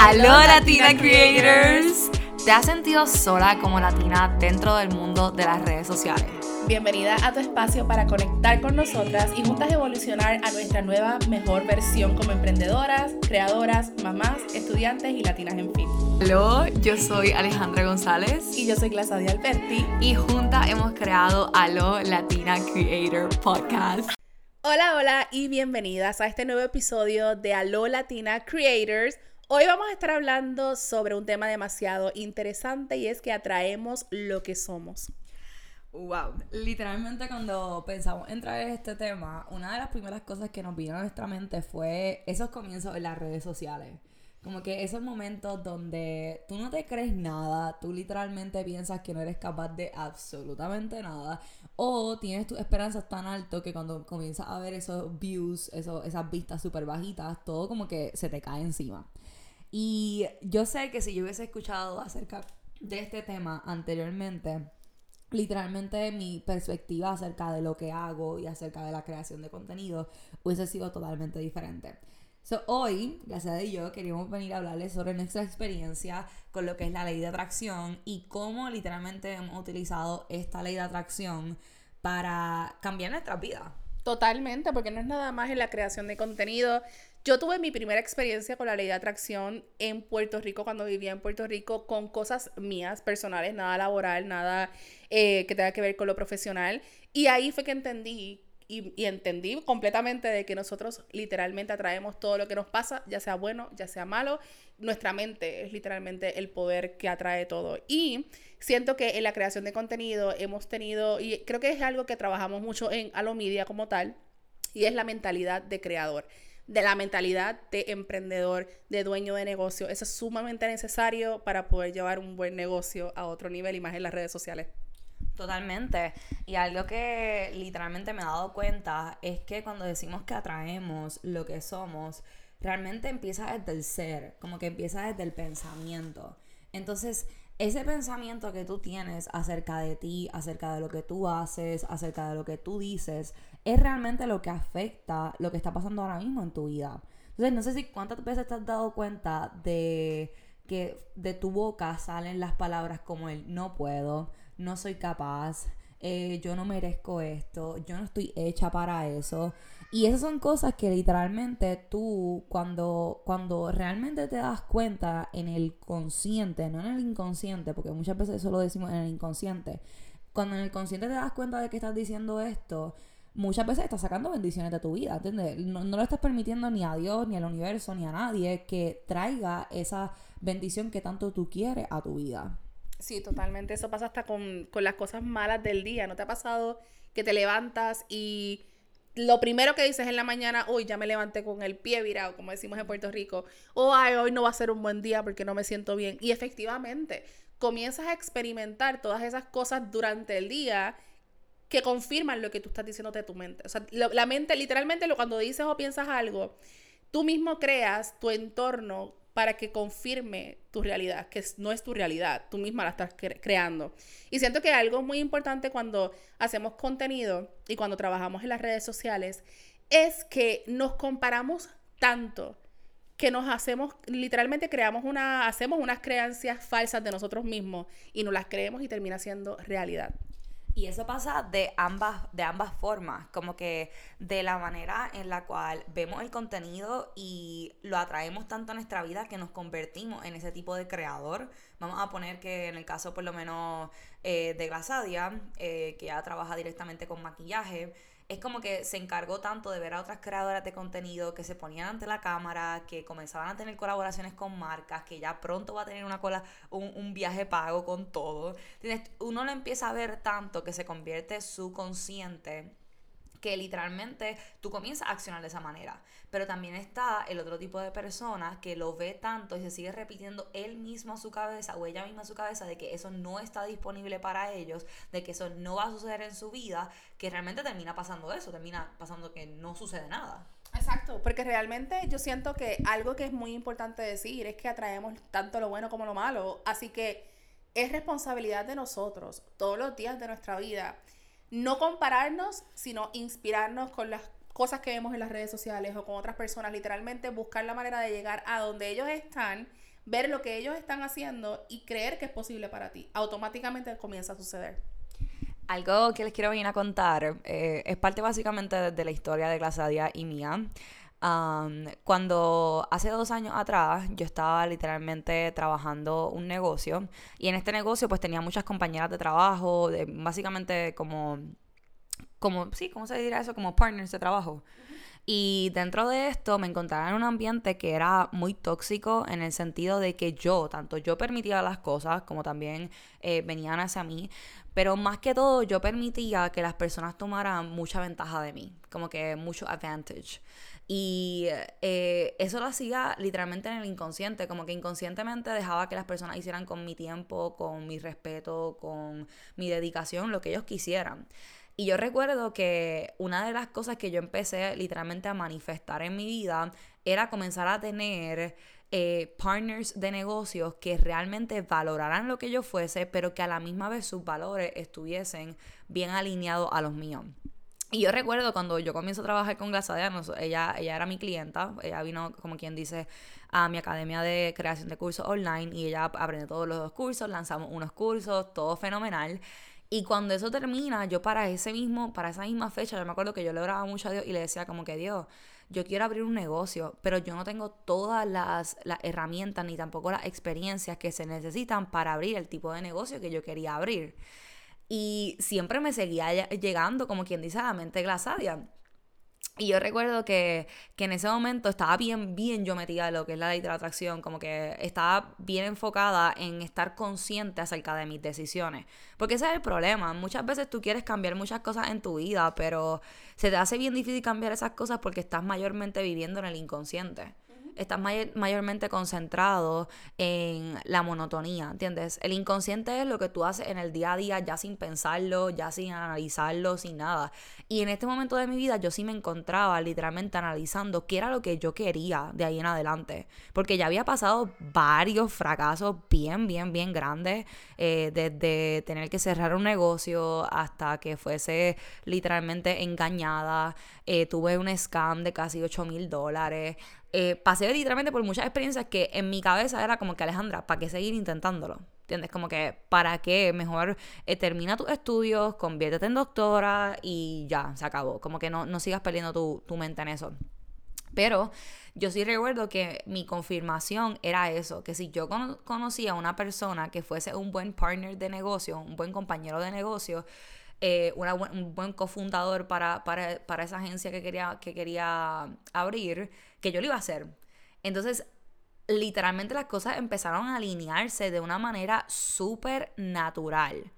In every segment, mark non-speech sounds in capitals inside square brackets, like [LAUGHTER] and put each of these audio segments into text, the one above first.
Aló Latina Creators. ¿Te has sentido sola como latina dentro del mundo de las redes sociales? Bienvenida a tu espacio para conectar con nosotras y juntas evolucionar a nuestra nueva mejor versión como emprendedoras, creadoras, mamás, estudiantes y latinas en fin. Aló, yo soy Alejandra González. Y yo soy Glasadia Alberti. Y juntas hemos creado Aló Latina Creator Podcast. Hola, hola y bienvenidas a este nuevo episodio de Aló Latina Creators Hoy vamos a estar hablando sobre un tema demasiado interesante y es que atraemos lo que somos. Wow, literalmente cuando pensamos en traer este tema, una de las primeras cosas que nos vino a nuestra mente fue esos comienzos en las redes sociales. Como que esos momentos donde tú no te crees nada, tú literalmente piensas que no eres capaz de absolutamente nada, o tienes tus esperanzas tan alto que cuando comienzas a ver esos views, esos, esas vistas súper bajitas, todo como que se te cae encima. Y yo sé que si yo hubiese escuchado acerca de este tema anteriormente, literalmente mi perspectiva acerca de lo que hago y acerca de la creación de contenido hubiese sido totalmente diferente. So, hoy, gracias a Dios, queríamos venir a hablarles sobre nuestra experiencia con lo que es la ley de atracción y cómo literalmente hemos utilizado esta ley de atracción para cambiar nuestra vida. Totalmente, porque no es nada más en la creación de contenido, yo tuve mi primera experiencia con la ley de atracción en Puerto Rico, cuando vivía en Puerto Rico, con cosas mías, personales, nada laboral, nada eh, que tenga que ver con lo profesional. Y ahí fue que entendí y, y, entendí completamente de que nosotros literalmente atraemos todo lo que nos pasa, ya sea bueno, ya sea malo. Nuestra mente es literalmente el poder que atrae todo. Y siento que en la creación de contenido hemos tenido, y creo que es algo que trabajamos mucho en Alomedia como tal, y es la mentalidad de creador de la mentalidad de emprendedor, de dueño de negocio. Eso es sumamente necesario para poder llevar un buen negocio a otro nivel y más en las redes sociales. Totalmente. Y algo que literalmente me he dado cuenta es que cuando decimos que atraemos lo que somos, realmente empieza desde el ser, como que empieza desde el pensamiento. Entonces, ese pensamiento que tú tienes acerca de ti, acerca de lo que tú haces, acerca de lo que tú dices, es realmente lo que afecta lo que está pasando ahora mismo en tu vida. Entonces, no sé si cuántas veces te has dado cuenta de que de tu boca salen las palabras como el no puedo, no soy capaz, eh, yo no merezco esto, yo no estoy hecha para eso. Y esas son cosas que literalmente tú, cuando, cuando realmente te das cuenta en el consciente, no en el inconsciente, porque muchas veces eso lo decimos en el inconsciente, cuando en el consciente te das cuenta de que estás diciendo esto, muchas veces estás sacando bendiciones de tu vida, ¿entiendes? No, no le estás permitiendo ni a Dios, ni al universo, ni a nadie que traiga esa bendición que tanto tú quieres a tu vida. Sí, totalmente. Eso pasa hasta con, con las cosas malas del día. ¿No te ha pasado que te levantas y lo primero que dices en la mañana, hoy ya me levanté con el pie virado, como decimos en Puerto Rico, o ay, hoy no va a ser un buen día porque no me siento bien. Y efectivamente, comienzas a experimentar todas esas cosas durante el día que confirman lo que tú estás diciendo de tu mente. O sea, la mente, literalmente, cuando dices o piensas algo, tú mismo creas tu entorno para que confirme tu realidad, que no es tu realidad, tú misma la estás creando. Y siento que algo muy importante cuando hacemos contenido y cuando trabajamos en las redes sociales es que nos comparamos tanto que nos hacemos, literalmente creamos una, hacemos unas creencias falsas de nosotros mismos y nos las creemos y termina siendo realidad. Y eso pasa de ambas, de ambas formas, como que de la manera en la cual vemos el contenido y lo atraemos tanto a nuestra vida que nos convertimos en ese tipo de creador. Vamos a poner que en el caso por lo menos eh, de Glasadia, eh, que ya trabaja directamente con maquillaje, es como que se encargó tanto de ver a otras creadoras de contenido que se ponían ante la cámara, que comenzaban a tener colaboraciones con marcas, que ya pronto va a tener una cola, un, viaje pago con todo. Uno lo empieza a ver tanto que se convierte subconsciente que literalmente tú comienzas a accionar de esa manera. Pero también está el otro tipo de persona que lo ve tanto y se sigue repitiendo él mismo a su cabeza o ella misma a su cabeza de que eso no está disponible para ellos, de que eso no va a suceder en su vida, que realmente termina pasando eso, termina pasando que no sucede nada. Exacto, porque realmente yo siento que algo que es muy importante decir es que atraemos tanto lo bueno como lo malo, así que es responsabilidad de nosotros todos los días de nuestra vida no compararnos, sino inspirarnos con las cosas que vemos en las redes sociales o con otras personas, literalmente buscar la manera de llegar a donde ellos están, ver lo que ellos están haciendo y creer que es posible para ti. Automáticamente comienza a suceder. Algo que les quiero venir a contar eh, es parte básicamente de la historia de Glasadia y mía. Cuando hace dos años atrás yo estaba literalmente trabajando un negocio y en este negocio pues tenía muchas compañeras de trabajo, de, básicamente como, como, sí, ¿cómo se diría eso? Como partners de trabajo. Y dentro de esto me encontraba en un ambiente que era muy tóxico en el sentido de que yo, tanto yo permitía las cosas como también eh, venían hacia mí, pero más que todo yo permitía que las personas tomaran mucha ventaja de mí, como que mucho advantage. Y eh, eso lo hacía literalmente en el inconsciente, como que inconscientemente dejaba que las personas hicieran con mi tiempo, con mi respeto, con mi dedicación, lo que ellos quisieran. Y yo recuerdo que una de las cosas que yo empecé literalmente a manifestar en mi vida era comenzar a tener eh, partners de negocios que realmente valoraran lo que yo fuese, pero que a la misma vez sus valores estuviesen bien alineados a los míos. Y yo recuerdo cuando yo comienzo a trabajar con Glasadianos, ella, ella era mi clienta, ella vino, como quien dice, a mi academia de creación de cursos online y ella aprendió todos los dos cursos, lanzamos unos cursos, todo fenomenal. Y cuando eso termina, yo para ese mismo, para esa misma fecha, yo me acuerdo que yo le oraba mucho a Dios y le decía como que Dios, yo quiero abrir un negocio, pero yo no tengo todas las, las herramientas ni tampoco las experiencias que se necesitan para abrir el tipo de negocio que yo quería abrir. Y siempre me seguía llegando, como quien dice, a la mente glasadia. Y yo recuerdo que, en ese momento estaba bien, bien yo metida en lo que es la ley de la atracción, como que estaba bien enfocada en estar consciente acerca de mis decisiones. Porque ese es el problema. Muchas veces tú quieres cambiar muchas cosas en tu vida, pero se te hace bien difícil cambiar esas cosas porque estás mayormente viviendo en el inconsciente estás mayormente concentrado en la monotonía, ¿entiendes? El inconsciente es lo que tú haces en el día a día ya sin pensarlo, ya sin analizarlo, sin nada. Y en este momento de mi vida yo sí me encontraba literalmente analizando qué era lo que yo quería de ahí en adelante. Porque ya había pasado varios fracasos bien, bien, bien grandes, eh, desde tener que cerrar un negocio hasta que fuese literalmente engañada. Eh, tuve un scam de casi 8 mil dólares. Eh, pasé literalmente por muchas experiencias que en mi cabeza era como que Alejandra, ¿para qué seguir intentándolo? ¿Entiendes? Como que, ¿para qué? Mejor eh, termina tus estudios, conviértete en doctora y ya, se acabó. Como que no, no sigas perdiendo tu, tu mente en eso. Pero yo sí recuerdo que mi confirmación era eso, que si yo conocía a una persona que fuese un buen partner de negocio, un buen compañero de negocio, eh, un buen cofundador para, para, para, esa agencia que quería, que quería abrir, que yo lo iba a hacer. Entonces, literalmente las cosas empezaron a alinearse de una manera súper natural.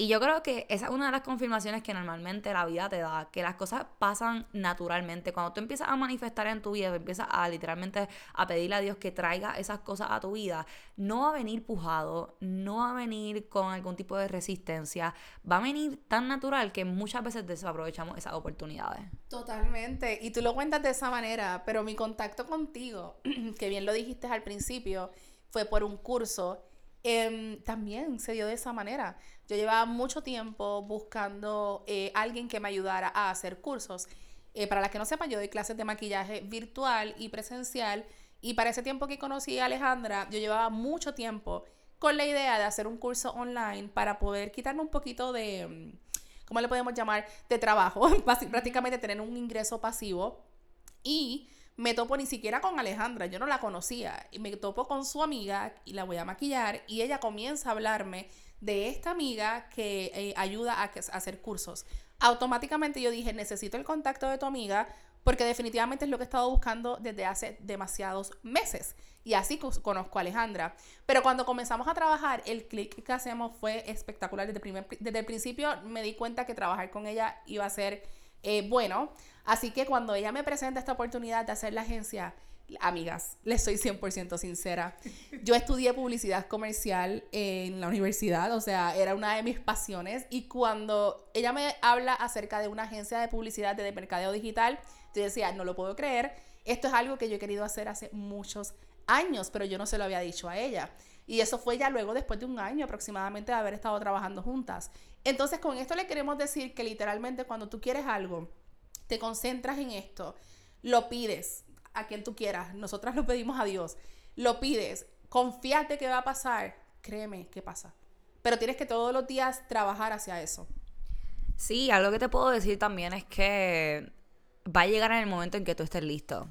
Y yo creo que esa es una de las confirmaciones que normalmente la vida te da, que las cosas pasan naturalmente. Cuando tú empiezas a manifestar en tu vida, empiezas a literalmente a pedirle a Dios que traiga esas cosas a tu vida, no va a venir pujado, no va a venir con algún tipo de resistencia, va a venir tan natural que muchas veces desaprovechamos esas oportunidades. Totalmente, y tú lo cuentas de esa manera, pero mi contacto contigo, [CLEARS THROAT] que bien lo dijiste al principio, fue por un curso Em, también se dio de esa manera. Yo llevaba mucho tiempo buscando eh, alguien que me ayudara a hacer cursos. Eh, para las que no sepan, yo doy clases de maquillaje virtual y presencial. Y para ese tiempo que conocí a Alejandra, yo llevaba mucho tiempo con la idea de hacer un curso online para poder quitarme un poquito de, mm, ¿cómo le podemos llamar? De trabajo, [LAUGHS] prácticamente tener un ingreso pasivo. Y me topo ni siquiera con Alejandra, yo no la conocía, y me topo con su amiga y la voy a maquillar y ella comienza a hablarme de esta amiga que eh, ayuda a, hacer cursos. Automáticamente yo dije, necesito el contacto de tu amiga porque definitivamente es lo que he estado buscando desde hace demasiados meses. Y así conozco a Alejandra. Pero cuando comenzamos a trabajar, el clic que hacemos fue espectacular. Desde, primer, desde el principio me di cuenta que trabajar con ella iba a ser eh, bueno. Así que cuando ella me presenta esta oportunidad de hacer la agencia, amigas, les soy 100% sincera. Yo estudié publicidad comercial en la universidad, o sea, era una de mis pasiones. Y cuando ella me habla acerca de una agencia de publicidad de mercadeo digital, yo decía, no lo puedo creer. Esto es algo que yo he querido hacer hace muchos años, pero yo no se lo había dicho a ella. Y eso fue ya luego, después de un año aproximadamente de haber estado trabajando juntas. Entonces, con esto le queremos decir que literalmente cuando tú quieres algo, te concentras en esto, lo pides a quien tú quieras, nosotras lo pedimos a Dios, lo pides, confíate que va a pasar, créeme que pasa. Pero tienes que todos los días trabajar hacia eso. Sí, algo que te puedo decir también es que va a llegar en el momento en que tú estés listo.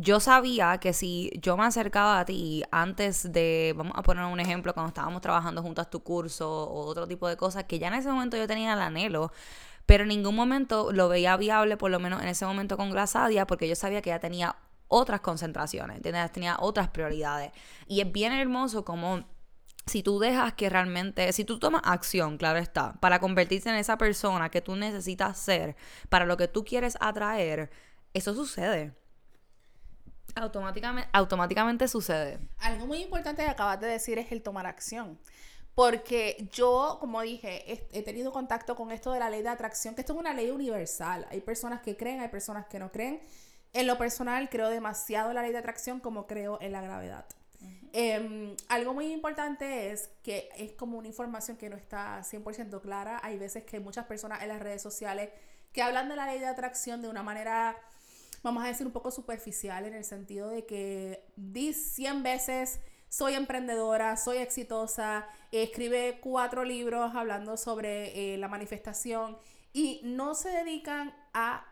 Yo sabía que si yo me acercaba a ti antes de, vamos a poner un ejemplo, cuando estábamos trabajando juntas tu curso o otro tipo de cosas, que ya en ese momento yo tenía el anhelo, pero en ningún momento lo veía viable, por lo menos en ese momento con Glasadia, porque yo sabía que ya tenía otras concentraciones. Tenía otras prioridades. Y es bien hermoso como si tú dejas que realmente, si tú tomas acción, claro está, para convertirte en esa persona que tú necesitas ser, para lo que tú quieres atraer, eso sucede. Automáticamente, automáticamente sucede. Algo muy importante que acabas de decir es el tomar acción. Porque yo, como dije, he, tenido contacto con esto de la ley de atracción, que esto es una ley universal. Hay personas que creen, hay personas que no creen. En lo personal, creo demasiado en la ley de atracción como creo en la gravedad. Em, algo muy importante es que es como una información que no está 100% clara. Hay veces que muchas personas en las redes sociales que hablan de la ley de atracción de una manera, vamos a decir, un poco superficial en el sentido de que di 100 veces soy emprendedora, soy exitosa, escribe cuatro libros hablando sobre eh, la manifestación y no se dedican a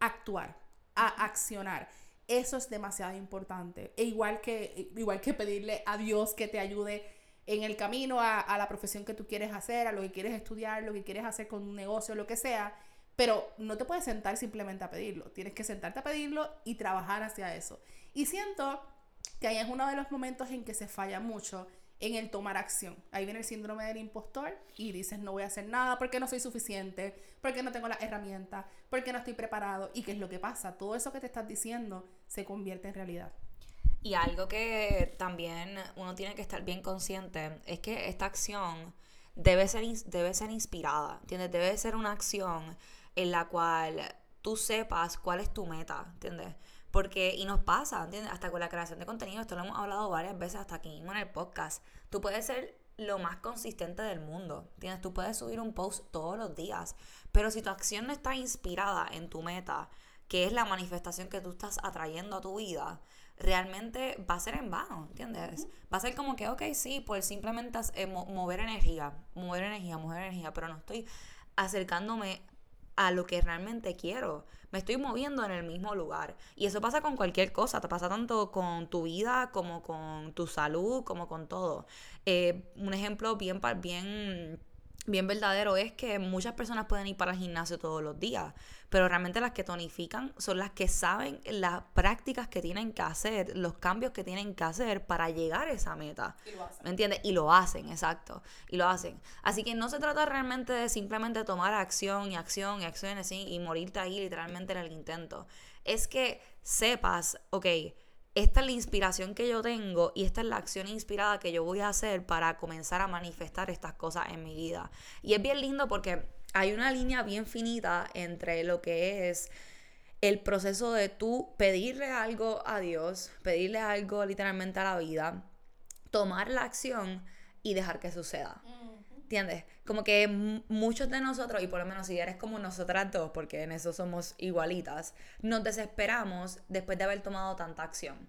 actuar, a accionar. Eso es demasiado importante. E igual que, igual que pedirle a Dios que te ayude en el camino a, a, la profesión que tú quieres hacer, a lo que quieres estudiar, lo que quieres hacer con un negocio, lo que sea. Pero no te puedes sentar simplemente a pedirlo. Tienes que sentarte a pedirlo y trabajar hacia eso. Y siento que ahí es uno de los momentos en que se falla mucho en el tomar acción. Ahí viene el síndrome del impostor y dices no voy a hacer nada porque no soy suficiente, porque no tengo las herramientas, porque no estoy preparado. ¿Y qué es lo que pasa? Todo eso que te estás diciendo se convierte en realidad. Y algo que también uno tiene que estar bien consciente es que esta acción debe ser, debe ser inspirada, ¿entiendes? Debe ser una acción en la cual tú sepas cuál es tu meta, ¿entiendes? Porque, y nos pasa, ¿entiendes? Hasta con la creación de contenido, esto lo hemos hablado varias veces hasta aquí mismo en el podcast. Tú puedes ser lo más consistente del mundo, ¿entiendes? Tú puedes subir un post todos los días, pero si tu acción no está inspirada en tu meta, que es la manifestación que tú estás atrayendo a tu vida, realmente va a ser en vano, ¿entiendes? Va a ser como que, ok, sí, pues simplemente eh, mover energía, mover energía, mover energía, pero no estoy acercándome a lo que realmente quiero. Me estoy moviendo en el mismo lugar. Y eso pasa con cualquier cosa. Te pasa tanto con tu vida como con tu salud, como con todo. Eh, un ejemplo bien, bien bien verdadero es que muchas personas pueden ir para el gimnasio todos los días, pero realmente las que tonifican son las que saben las prácticas que tienen que hacer, los cambios que tienen que hacer para llegar a esa meta. ¿Me entiendes? Y lo hacen, exacto. Y lo hacen. Así que no se trata realmente de simplemente tomar acción y acción y acción así y morirte ahí literalmente en el intento. Es que sepas, ok, esta es la inspiración que yo tengo y esta es la acción inspirada que yo voy a hacer para comenzar a manifestar estas cosas en mi vida. Y es bien lindo porque hay una línea bien finita entre lo que es el proceso de tú pedirle algo a Dios, pedirle algo literalmente a la vida, tomar la acción y dejar que suceda. ¿Entiendes? Como que muchos de nosotros, y por lo menos si eres como nosotras dos, porque en eso somos igualitas, nos desesperamos después de haber tomado tanta acción.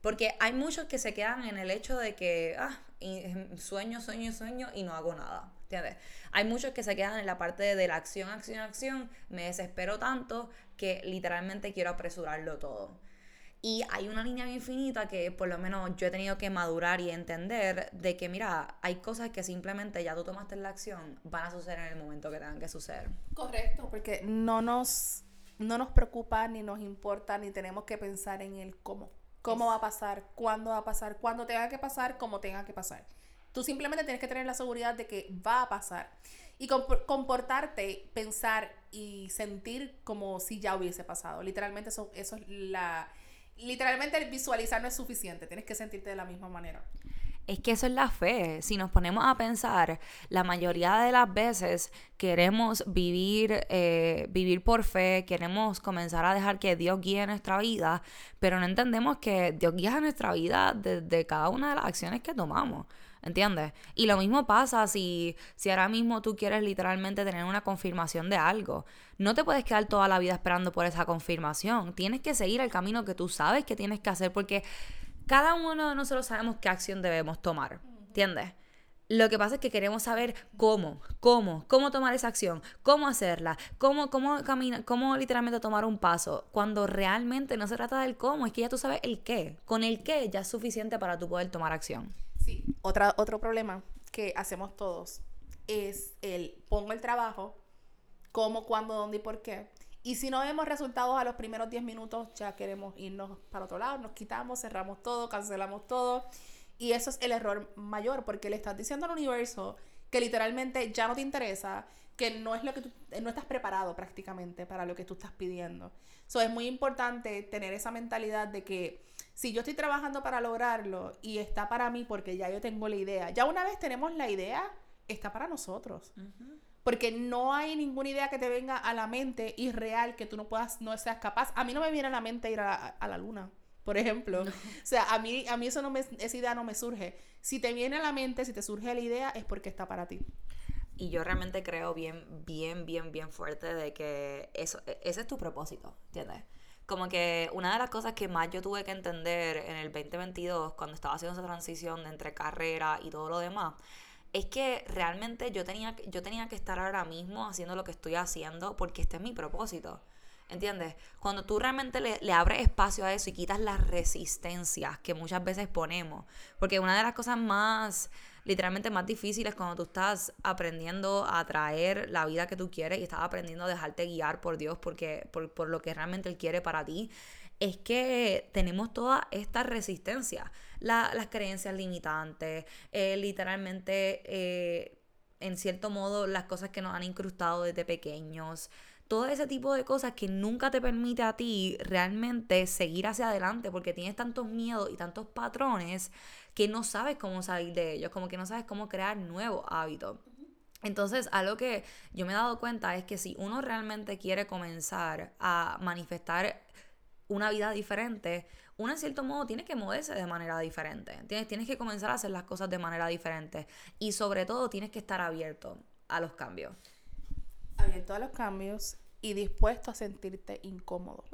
Porque hay muchos que se quedan en el hecho de que, ah, sueño, sueño, sueño y no hago nada. ¿Entiendes? Hay muchos que se quedan en la parte de la acción, acción, acción. Me desespero tanto que literalmente quiero apresurarlo todo. Y hay una línea bien finita que por lo menos yo he tenido que madurar y entender de que, mira, hay cosas que simplemente ya tú tomaste la acción, van a suceder en el momento que tengan que suceder. Correcto, porque no nos, no nos preocupa, ni nos importa, ni tenemos que pensar en el cómo. ¿Cómo va a pasar? ¿Cuándo va a pasar? ¿Cuándo tenga que pasar? ¿Cómo tenga que pasar? Tú simplemente tienes que tener la seguridad de que va a pasar. Y comportarte, pensar y sentir como si ya hubiese pasado. Literalmente eso, eso es la literalmente visualizar no es suficiente, tienes que sentirte de la misma manera. Es que eso es la fe. Si nos ponemos a pensar, la mayoría de las veces queremos vivir, eh, vivir por fe, queremos comenzar a dejar que Dios guíe nuestra vida, pero no entendemos que Dios guía nuestra vida desde cada una de las acciones que tomamos. ¿Entiendes? Y lo mismo pasa si, si ahora mismo tú quieres literalmente tener una confirmación de algo. No te puedes quedar toda la vida esperando por esa confirmación. Tienes que seguir el camino que tú sabes que tienes que hacer porque cada uno de nosotros sabemos qué acción debemos tomar. ¿Entiendes? Lo que pasa es que queremos saber cómo, cómo, cómo tomar esa acción, cómo hacerla, cómo, cómo caminar, cómo literalmente tomar un paso, cuando realmente no se trata del cómo, es que ya tú sabes el qué. Con el qué ya es suficiente para tú poder tomar acción. Sí, Otra, otro problema que hacemos todos es el pongo el trabajo, cómo, cuándo, dónde y por qué. Y si no vemos resultados a los primeros 10 minutos, ya queremos irnos para otro lado, nos quitamos, cerramos todo, cancelamos todo. Y eso es el error mayor, porque le estás diciendo al universo que literalmente ya no te interesa, que no es lo que tú, no estás preparado prácticamente para lo que tú estás pidiendo. So, es muy importante tener esa mentalidad de que si yo estoy trabajando para lograrlo y está para mí porque ya yo tengo la idea, ya una vez tenemos la idea, está para nosotros. Porque no hay ninguna idea que te venga a la mente irreal que tú no puedas, no seas capaz. A mí no me viene a la mente ir a, a la luna por ejemplo. [LAUGHS] O sea, a mí, a mí eso no me, esa idea no me surge. Si te viene a la mente, si te surge la idea, es porque está para ti. Y yo realmente creo bien, bien, bien, bien fuerte de que eso, e, ese es tu propósito, ¿entiendes? Como que una de las cosas que más yo tuve que entender en el 2022, cuando estaba haciendo esa transición de entre carrera y todo lo demás, es que realmente yo tenía, yo tenía que estar ahora mismo haciendo lo que estoy haciendo porque este es mi propósito. ¿Entiendes? Cuando tú realmente le, abres espacio a eso y quitas las resistencias que muchas veces ponemos. Porque una de las cosas más, literalmente más difíciles cuando tú estás aprendiendo a atraer la vida que tú quieres y estás aprendiendo a dejarte guiar por Dios porque, por, lo que realmente Él quiere para ti, es que tenemos toda esta resistencia. las creencias limitantes, eh, literalmente, eh, en cierto modo, las cosas que nos han incrustado desde pequeños todo ese tipo de cosas que nunca te permite a ti realmente seguir hacia adelante porque tienes tantos miedos y tantos patrones que no sabes cómo salir de ellos, como que no sabes cómo crear nuevos hábitos. Entonces, algo que yo me he dado cuenta es que si uno realmente quiere comenzar a manifestar una vida diferente, uno en cierto modo tiene que moverse de manera diferente. Tienes, tienes que comenzar a hacer las cosas de manera diferente. Y sobre todo tienes que estar abierto a los cambios abierto a los cambios y dispuesto a sentirte incómodo.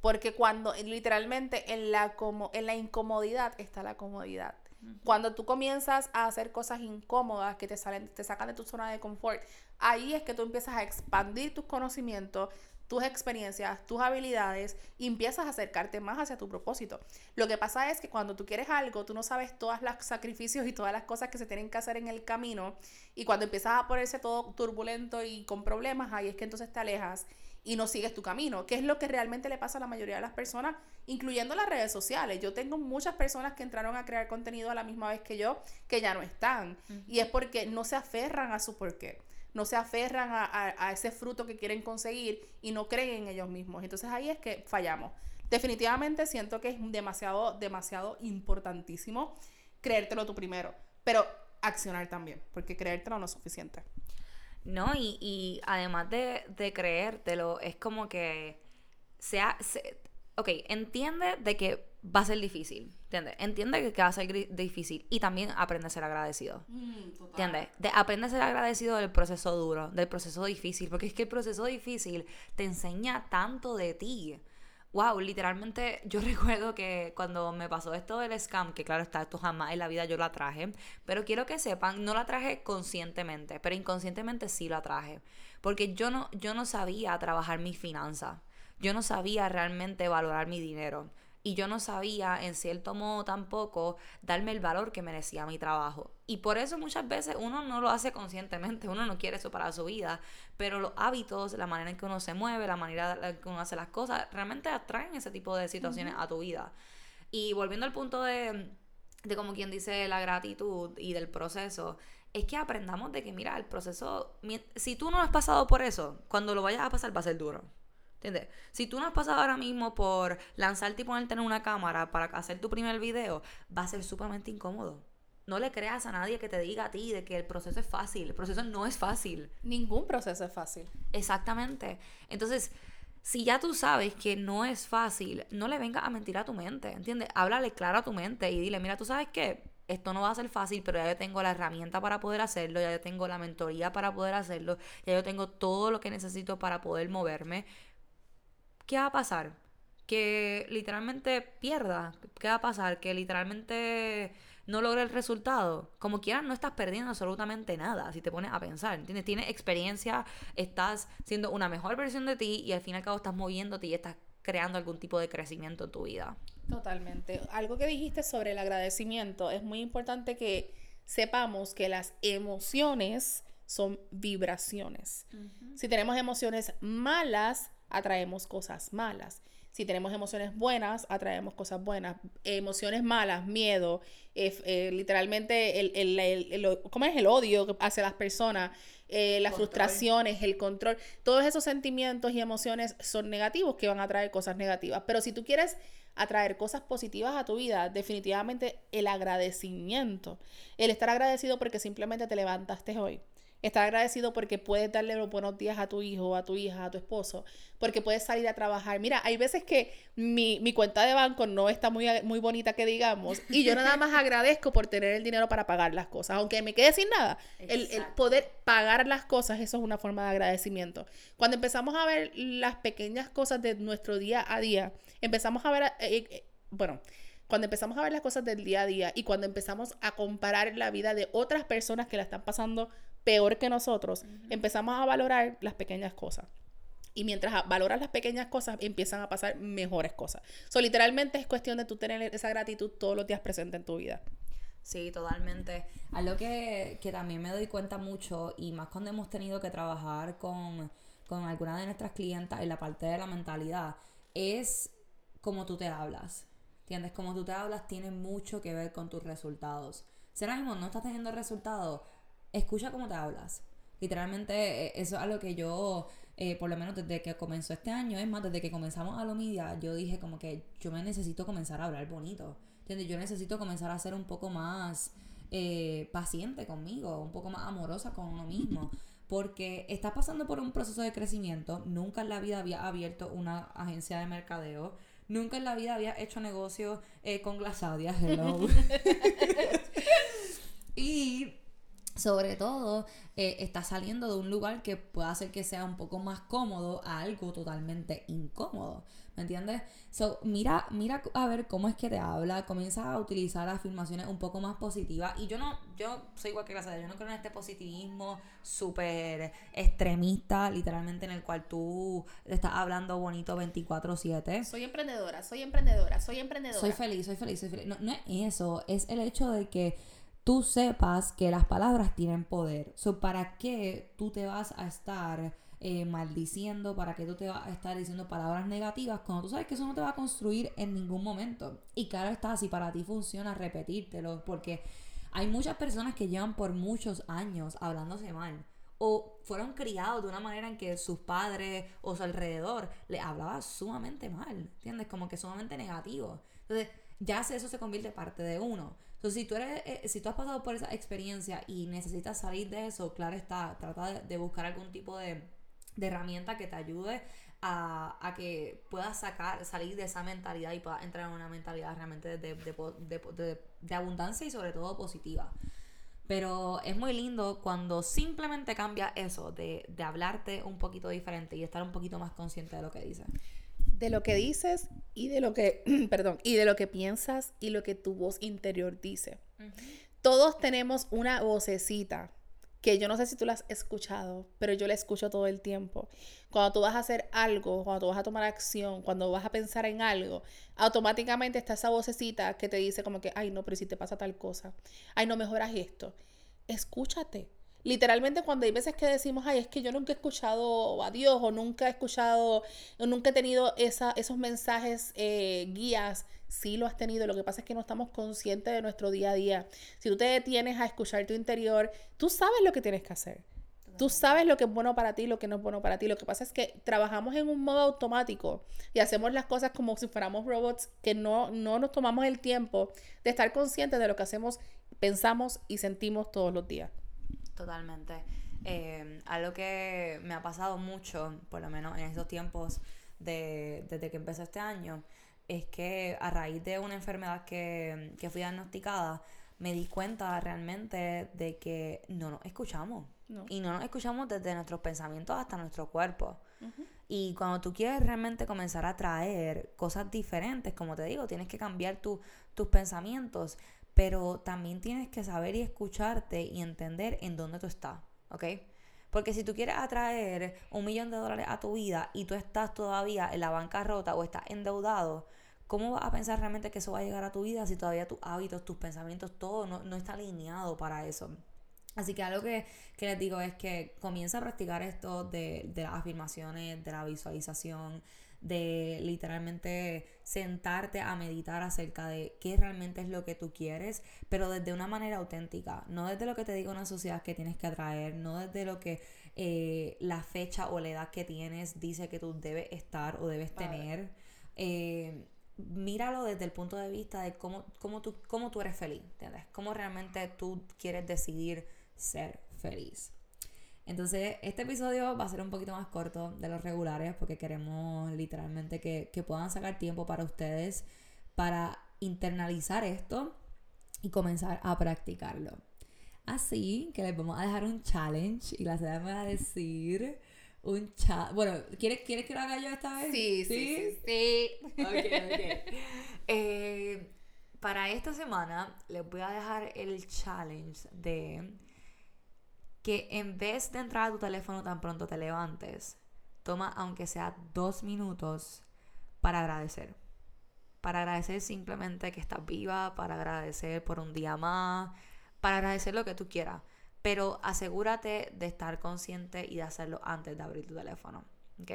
Porque cuando literalmente en la, como, en la incomodidad está la comodidad. Cuando tú comienzas a hacer cosas incómodas que te, salen, te sacan de tu zona de confort, ahí es que tú empiezas a expandir tus conocimientos, tus experiencias, tus habilidades y empiezas a acercarte más hacia tu propósito. Lo que pasa es que cuando tú quieres algo, tú no sabes todos los sacrificios y todas las cosas que se tienen que hacer en el camino y cuando empiezas a ponerse todo turbulento y con problemas, ahí es que entonces te alejas y no sigues tu camino, que es lo que realmente le pasa a la mayoría de las personas, incluyendo las redes sociales. Yo tengo muchas personas que entraron a crear contenido a la misma vez que yo, que ya no están, y es porque no se aferran a su porqué no se aferran a, ese fruto que quieren conseguir y no creen en ellos mismos. Entonces ahí es que fallamos. Definitivamente siento que es demasiado, demasiado importantísimo creértelo tú primero, pero accionar también, porque creértelo no es suficiente. No, y, además de, de, creértelo, es como que sea, ok, entiende de que va a ser difícil, ¿entiendes? Entiende que va a ser difícil y también aprende a ser agradecido, mm, ¿entiendes? De, aprende a ser agradecido del proceso duro, del proceso difícil, porque es que el proceso difícil te enseña tanto de ti. Wow, literalmente yo [LAUGHS] recuerdo que cuando me pasó esto del scam, que claro está, esto jamás en la vida yo la traje, pero quiero que sepan, no la traje conscientemente, pero inconscientemente sí la traje, porque yo no, yo no sabía trabajar mis finanzas, yo no sabía realmente valorar mi dinero y yo no sabía en cierto modo tampoco darme el valor que merecía mi trabajo. Y por eso muchas veces uno no lo hace conscientemente, uno no quiere eso para su vida, pero los hábitos, la manera en que uno se mueve, la manera en que uno hace las cosas, realmente atraen ese tipo de situaciones a tu vida. Y volviendo al punto de, de como quien dice la gratitud y del proceso, es que aprendamos de que, mira, el proceso, si tú no has pasado por eso, cuando lo vayas a pasar va a ser duro. ¿Entiendes? Si tú no has pasado ahora mismo por lanzarte y ponerte en una cámara para hacer tu primer video, va a ser sumamente incómodo. No le creas a nadie que te diga a ti de que el proceso es fácil. El proceso no es fácil. Ningún proceso es fácil. Exactamente. Entonces, si ya tú sabes que no es fácil, no le vengas a mentir a tu mente, ¿entiendes? Háblale claro a tu mente y dile, mira, tú sabes qué, esto no va a ser fácil, pero ya yo tengo la herramienta para poder hacerlo, ya yo tengo la mentoría para poder hacerlo, ya yo tengo todo lo que necesito para poder moverme. ¿Qué va a pasar? Que literalmente pierda. ¿Qué va a pasar? Que literalmente no logre el resultado. Como quieras, no estás perdiendo absolutamente nada si te pones a pensar. ¿Entiendes? Tienes experiencia, estás siendo una mejor versión de ti y al fin y al cabo estás moviéndote y estás creando algún tipo de crecimiento en tu vida. Totalmente. Algo que dijiste sobre el agradecimiento, es muy importante que sepamos que las emociones son vibraciones. Si tenemos emociones malas, atraemos cosas malas. Si tenemos emociones buenas, atraemos cosas buenas. Emociones malas, miedo, eh, literalmente el, el, el, ¿cómo es? el odio hacia las personas, eh, las frustraciones, el control. Todos esos sentimientos y emociones son negativos que van a traer cosas negativas. Pero si tú quieres atraer cosas positivas a tu vida, definitivamente el agradecimiento, el estar agradecido porque simplemente te levantaste hoy, Estar agradecido porque puedes darle los buenos días a tu hijo, a tu hija, a tu esposo, porque puedes salir a trabajar. Mira, hay veces que mi, cuenta de banco no está muy, muy bonita que digamos, y yo nada más [LAUGHS] agradezco por tener el dinero para pagar las cosas, aunque me quede sin nada. El, poder pagar las cosas, eso es una forma de agradecimiento. Cuando empezamos a ver las pequeñas cosas de nuestro día a día, empezamos a ver, eh, eh, bueno, cuando empezamos a ver las cosas del día a día y cuando empezamos a comparar la vida de otras personas que la están pasando peor que nosotros, empezamos a valorar las pequeñas cosas. Y mientras valoras las pequeñas cosas, empiezan a pasar mejores cosas. So, literalmente es cuestión de tú tener esa gratitud todos los días presente en tu vida. Sí, totalmente. Algo que, que también me doy cuenta mucho, y más cuando hemos tenido que trabajar con, con alguna de nuestras clientas en la parte de la mentalidad, es cómo tú te hablas. ¿Entiendes? Cómo tú te hablas tiene mucho que ver con tus resultados. Si ahora mismo no estás teniendo resultados, escucha cómo te hablas. Literalmente, eh, eso es algo que yo, eh, por lo menos desde que comenzó este año, es más, desde que comenzamos a lo media, yo dije como que yo me necesito comenzar a hablar bonito. ¿Entiendes? Yo necesito comenzar a ser un poco más eh, paciente conmigo, un poco más amorosa con uno mismo. Porque estás pasando por un proceso de crecimiento. Nunca en la vida había abierto una agencia de mercadeo. Nunca en la vida había hecho negocio con Glasadia. Hello. [LAUGHS] [LAUGHS] y sobre todo, eh, está saliendo de un lugar que puede hacer que sea un poco más cómodo a algo totalmente incómodo. ¿Me entiendes? So, mira, mira a ver cómo es que te habla, comienza a utilizar afirmaciones un poco más positivas. Y yo no, yo soy igual que de yo no creo en este positivismo súper extremista, literalmente en el cual tú estás hablando bonito 24-7. Soy emprendedora, soy emprendedora, soy emprendedora. Soy feliz, soy feliz, soy feliz. No, no es eso, es el hecho de que tú sepas que las palabras tienen poder. So, ¿Para qué tú te vas a estar eh, maldiciendo? ¿Para qué tú te vas a estar diciendo palabras negativas cuando tú sabes que eso no te va a construir en ningún momento? Y claro está, si para ti funciona, repetírtelo, porque hay muchas personas que llevan por muchos años hablándose mal. O fueron criados de una manera en que sus padres o su alrededor le hablaba sumamente mal, ¿entiendes? Como que sumamente negativo. Entonces, ya eso se convierte parte de uno. Entonces, si tú, eres, eh, si tú has pasado por esa experiencia y necesitas salir de eso, claro está, trata de, buscar algún tipo de, herramienta que te ayude a, que puedas sacar, salir de esa mentalidad y puedas entrar en una mentalidad realmente de, abundancia y sobre todo positiva. Pero es muy lindo cuando simplemente cambia eso, de, de hablarte un poquito diferente y estar un poquito más consciente de lo que dices de lo que dices y de lo que, [CLEARS THROAT] perdón, y de lo que piensas y lo que tu voz interior dice. Todos tenemos una vocecita que yo no sé si tú la has escuchado, pero yo la escucho todo el tiempo. Cuando tú vas a hacer algo, cuando tú vas a tomar acción, cuando vas a pensar en algo, automáticamente está esa vocecita que te dice como que, ay no, pero si te pasa tal cosa, ay no mejoras esto. Escúchate, Literalmente cuando hay veces que decimos, ay, es que yo nunca he escuchado a Dios o nunca he escuchado, o nunca he tenido esa, esos mensajes, eh, guías, sí lo has tenido, lo que pasa es que no estamos conscientes de nuestro día a día. Si tú te detienes a escuchar tu interior, tú sabes lo que tienes que hacer. Tú sabes lo que es bueno para ti, lo que no es bueno para ti. Lo que pasa es que trabajamos en un modo automático y hacemos las cosas como si fuéramos robots que no, no nos tomamos el tiempo de estar conscientes de lo que hacemos, pensamos y sentimos todos los días. Totalmente. Eh, algo que me ha pasado mucho, por lo menos en estos tiempos de, desde que empezó este año, es que a raíz de una enfermedad que, que fui diagnosticada, me di cuenta realmente de que no nos escuchamos. Y no nos escuchamos desde nuestros pensamientos hasta nuestro cuerpo. Y cuando tú quieres realmente comenzar a traer cosas diferentes, como te digo, tienes que cambiar tus pensamientos, pero también tienes que saber y escucharte y entender en dónde tú estás, ¿ok? Porque si tú quieres atraer un millón de dólares a tu vida y tú estás todavía en la bancarrota o estás endeudado, ¿cómo vas a pensar realmente que eso va a llegar a tu vida si todavía tus hábitos, tus pensamientos, todo no, no está alineado para eso? Así que algo que, les digo es que comienza a practicar esto de, de las afirmaciones, de la visualización, de literalmente sentarte a meditar acerca de qué realmente es lo que tú quieres, pero desde una manera auténtica, no desde lo que te diga una sociedad que tienes que atraer, no desde lo que eh, la fecha o la edad que tienes dice que tú debes estar o debes tener. Eh, míralo desde el punto de vista de cómo, cómo, tú, cómo tú eres feliz, ¿entiendes? Cómo realmente tú quieres decidir ser feliz. Entonces, este episodio va a ser un poquito más corto de los regulares porque queremos literalmente que, puedan sacar tiempo para ustedes para internalizar esto y comenzar a practicarlo. Así que les vamos a dejar un challenge y la ciudad me va a decir un challenge. Bueno, ¿quieres, ¿quieres que lo haga yo esta vez? Sí, sí, sí. [LAUGHS] Eh, para esta semana les voy a dejar el challenge de que en vez de entrar a tu teléfono tan pronto te levantes, toma aunque sea dos minutos para agradecer. Para agradecer simplemente que estás viva, para agradecer por un día más, para agradecer lo que tú quieras. Pero asegúrate de estar consciente y de hacerlo antes de abrir tu teléfono. ¿Ok?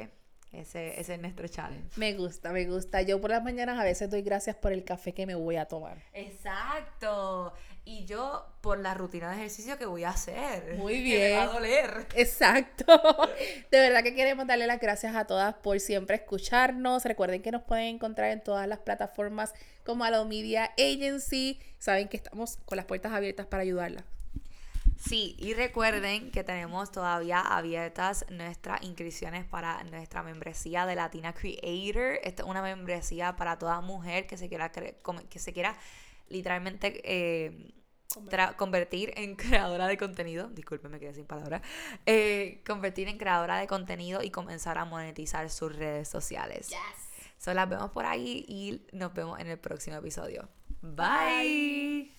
Ese, es nuestro challenge. Me gusta, me gusta. Yo por las mañanas a veces doy gracias por el café que me voy a tomar. Exacto. Y yo por la rutina de ejercicio que voy a hacer. Muy bien. [LAUGHS] Que me va a doler. Exacto. [LAUGHS] De verdad que queremos darle las gracias a todas por siempre escucharnos. Recuerden que nos pueden encontrar en todas las plataformas como Alo Media Agency. Saben que estamos con las puertas abiertas para ayudarlas. Sí, y recuerden que tenemos todavía abiertas nuestras inscripciones para nuestra membresía de Latina Creator. Esta es una membresía para toda mujer que se quiera, que se quiera literalmente eh, convertir en creadora de contenido. Disculpen, me quedé sin palabras. Eh, convertir en creadora de contenido y comenzar a monetizar sus redes sociales. Yes. So, las vemos por ahí y nos vemos en el próximo episodio. Bye.